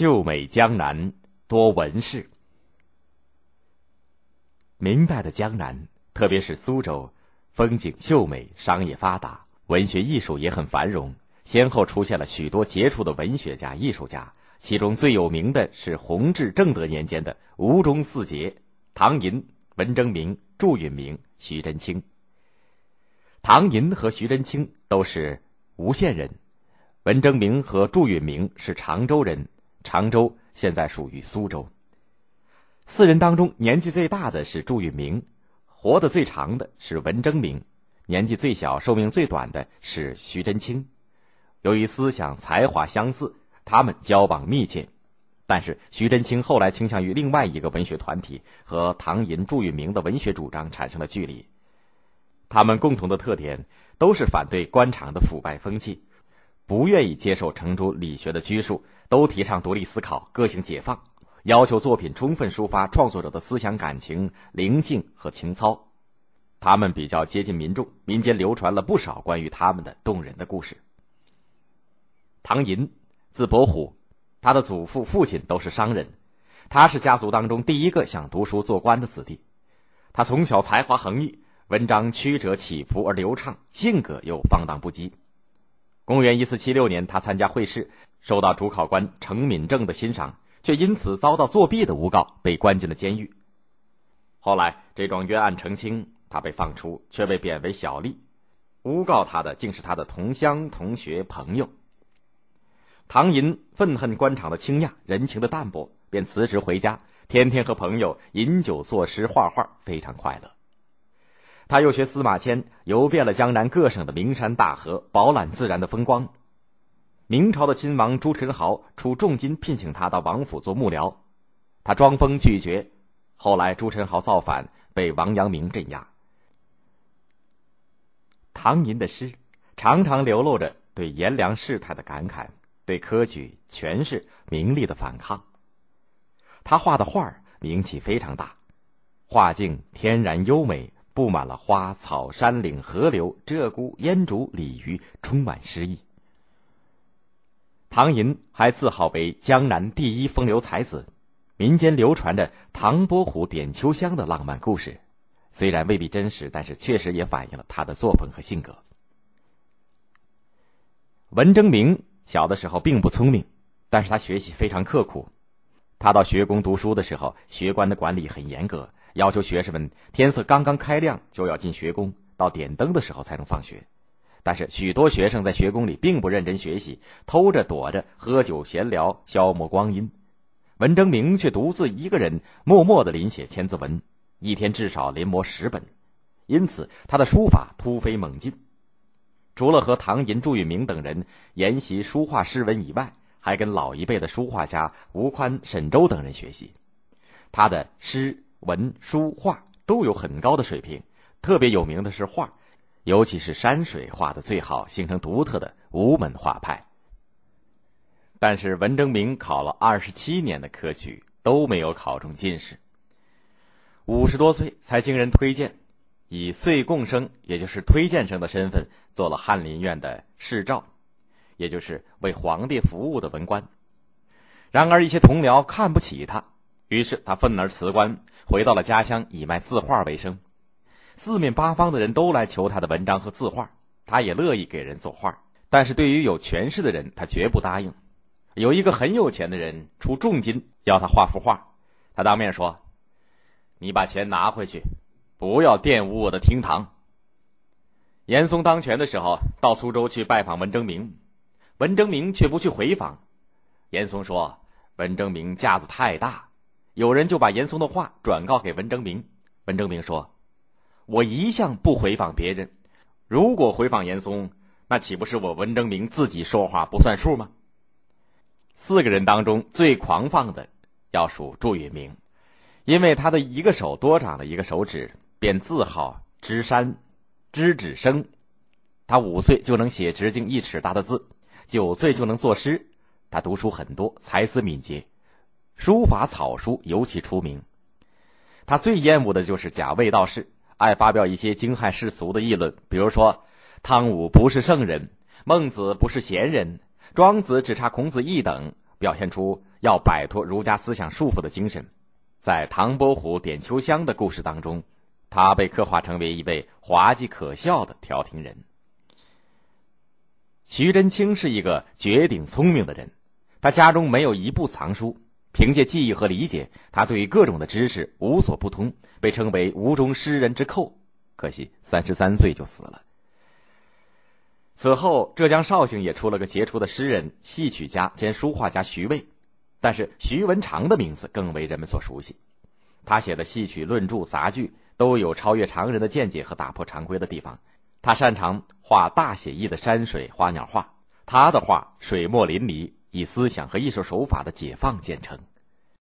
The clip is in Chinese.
秀美江南多文士。明代的江南，特别是苏州，风景秀美，商业发达，文学艺术也很繁荣，先后出现了许多杰出的文学家、艺术家。其中最有名的是弘治、正德年间的吴中四杰：唐寅、文征明、祝允明、徐祯卿。唐寅和徐祯卿都是吴县人，文征明和祝允明是常州人。常州现在属于苏州。四人当中，年纪最大的是祝允明，活得最长的是文征明，年纪最小、寿命最短的是徐祯卿。由于思想才华相似，他们交往密切。但是徐祯卿后来倾向于另外一个文学团体，和唐寅、祝允明的文学主张产生了距离。他们共同的特点都是反对官场的腐败风气，不愿意接受程朱理学的拘束。都提倡独立思考、个性解放，要求作品充分抒发创作者的思想感情、灵性和情操。他们比较接近民众，民间流传了不少关于他们的动人的故事。唐寅，字伯虎，他的祖父、父亲都是商人，他是家族当中第一个想读书做官的子弟。他从小才华横溢，文章曲折起伏而流畅，性格又放荡不羁。公元一四七六年，他参加会试，受到主考官程敏正的欣赏，却因此遭到作弊的诬告，被关进了监狱。后来这桩冤案澄清，他被放出，却被贬为小吏。诬告他的竟是他的同乡、同学、朋友。唐寅愤恨官场的倾轧，人情的淡薄，便辞职回家，天天和朋友饮酒作诗、画画，非常快乐。他又学司马迁，游遍了江南各省的名山大河，饱览自然的风光。明朝的亲王朱宸濠出重金聘请他到王府做幕僚，他装疯拒绝。后来朱宸濠造反，被王阳明镇压。唐寅的诗常常流露着对炎凉世态的感慨，对科举、权势、名利的反抗。他画的画名气非常大，画境天然优美。布满了花草、山岭、河流、鹧鸪、烟竹、鲤鱼，充满诗意。唐寅还自号为江南第一风流才子，民间流传着唐伯虎点秋香的浪漫故事，虽然未必真实，但是确实也反映了他的作风和性格。文征明小的时候并不聪明，但是他学习非常刻苦。他到学宫读书的时候，学官的管理很严格。要求学生们天色刚刚开亮就要进学宫，到点灯的时候才能放学。但是许多学生在学宫里并不认真学习，偷着躲着喝酒闲聊，消磨光阴。文征明却独自一个人默默的临写千字文，一天至少临摹十本，因此他的书法突飞猛进。除了和唐寅、祝允明等人研习书画诗文以外，还跟老一辈的书画家吴宽、沈周等人学习。他的诗。文书画都有很高的水平，特别有名的是画，尤其是山水画的最好，形成独特的吴门画派。但是文征明考了二十七年的科举都没有考中进士，五十多岁才经人推荐，以岁贡生，也就是推荐生的身份做了翰林院的侍诏，也就是为皇帝服务的文官。然而一些同僚看不起他。于是他愤而辞官，回到了家乡，以卖字画为生。四面八方的人都来求他的文章和字画，他也乐意给人作画。但是对于有权势的人，他绝不答应。有一个很有钱的人出重金要他画幅画，他当面说：“你把钱拿回去，不要玷污我的厅堂。”严嵩当权的时候，到苏州去拜访文征明，文征明却不去回访。严嵩说：“文征明架子太大。”有人就把严嵩的话转告给文征明，文征明说：“我一向不回访别人，如果回访严嵩，那岂不是我文征明自己说话不算数吗？”四个人当中最狂放的，要数祝允明，因为他的一个手多长了一个手指，便自号知山，知止生。他五岁就能写直径一尺大的字，九岁就能作诗。他读书很多，才思敏捷。书法草书尤其出名，他最厌恶的就是假卫道士，爱发表一些惊骇世俗的议论，比如说汤武不是圣人，孟子不是贤人，庄子只差孔子一等，表现出要摆脱儒家思想束缚的精神。在唐伯虎点秋香的故事当中，他被刻画成为一位滑稽可笑的调停人。徐祯卿是一个绝顶聪明的人，他家中没有一部藏书，凭借记忆和理解，他对各种的知识无所不通，被称为吴中诗人之寇。可惜三十三岁就死了。此后，浙江绍兴也出了个杰出的诗人、戏曲家兼书画家徐渭，但是徐文长的名字更为人们所熟悉。他写的戏曲论著、杂剧都有超越常人的见解和打破常规的地方。他擅长画大写意的山水花鸟画，他的画水墨淋漓，以思想和艺术手法的解放见称。